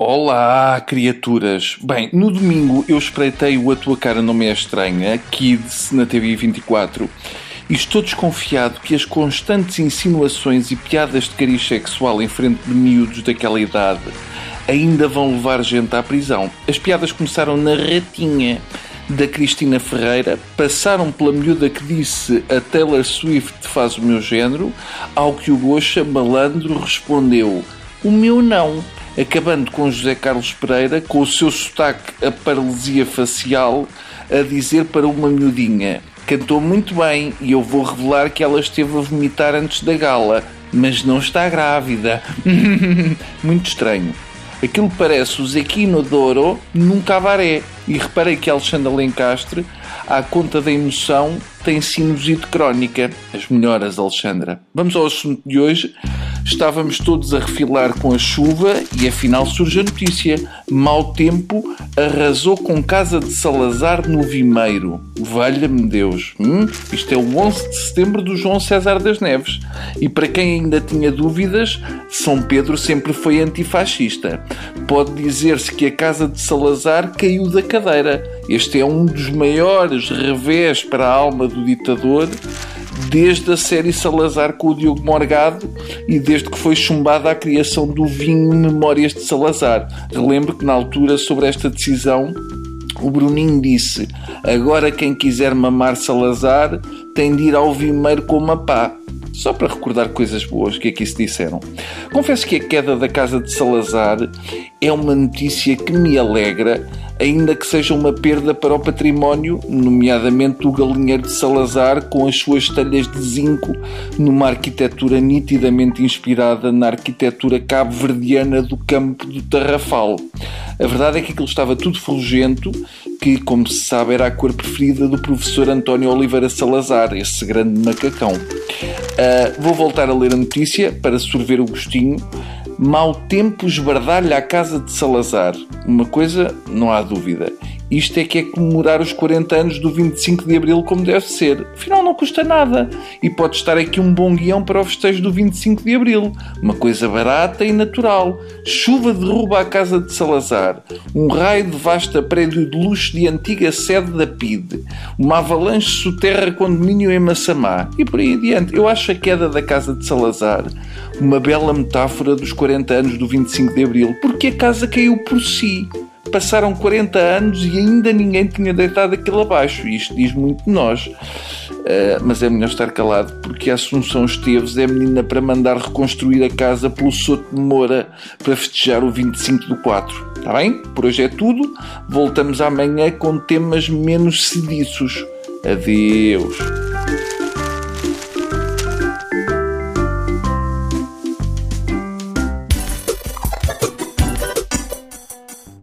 Olá, criaturas! Bem, no domingo eu espreitei o A Tua Cara Não Me É Estranha, Kids, na TV 24, e estou desconfiado que as constantes insinuações e piadas de cariz sexual em frente de miúdos daquela idade ainda vão levar gente à prisão. As piadas começaram na ratinha da Cristina Ferreira, passaram pela miúda que disse a Taylor Swift faz o meu género, ao que o Gocha malandro respondeu o meu não acabando com José Carlos Pereira, com o seu sotaque a paralisia facial, a dizer para uma miudinha: Cantou muito bem e eu vou revelar que ela esteve a vomitar antes da gala, mas não está grávida. muito estranho. Aquilo parece o Zequino Douro num cabaré. E reparei que Alexandre Lencastre, à conta da emoção, tem sinusite crónica. As melhoras, Alexandra. Vamos ao assunto de hoje. Estávamos todos a refilar com a chuva e afinal surge a notícia. Mau tempo arrasou com casa de Salazar no Vimeiro. Valha-me Deus. Hum? Isto é o 11 de setembro do João César das Neves. E para quem ainda tinha dúvidas, São Pedro sempre foi antifascista. Pode dizer-se que a casa de Salazar caiu da cadeira. Este é um dos maiores revés para a alma do ditador desde a série Salazar com o Diogo Morgado e desde que foi chumbada a criação do vinho Memórias de Salazar. Relembro que na altura sobre esta decisão o Bruninho disse: Agora quem quiser mamar Salazar tem de ir ao vimeiro com uma pá. Só para recordar coisas boas que aqui se disseram. Confesso que a queda da casa de Salazar é uma notícia que me alegra ainda que seja uma perda para o património, nomeadamente o galinheiro de Salazar, com as suas telhas de zinco, numa arquitetura nitidamente inspirada na arquitetura cabo-verdiana do campo do Tarrafal. A verdade é que aquilo estava tudo fulgento, que, como se sabe, era a cor preferida do professor António Oliveira Salazar, esse grande macacão. Uh, vou voltar a ler a notícia para sorver o gostinho. Mau tempo esbardalha a casa de Salazar. Uma coisa não há dúvida. Isto é que é comemorar os 40 anos do 25 de Abril como deve ser. Afinal, não custa nada. E pode estar aqui um bom guião para o festejo do 25 de Abril. Uma coisa barata e natural. Chuva derruba a casa de Salazar. Um raio devasta prédio de luxo de antiga sede da PIDE. Uma avalanche soterra condomínio em Massamá. E por aí adiante. Eu acho a queda da casa de Salazar uma bela metáfora dos 40 anos do 25 de Abril. Porque a casa caiu por si passaram 40 anos e ainda ninguém tinha deitado aquilo abaixo. Isto diz muito de nós. Uh, mas é melhor estar calado, porque a Assunção Esteves é menina para mandar reconstruir a casa pelo Soto de Moura para festejar o 25 do 4. Está bem? Por hoje é tudo. Voltamos amanhã com temas menos sediços. Adeus.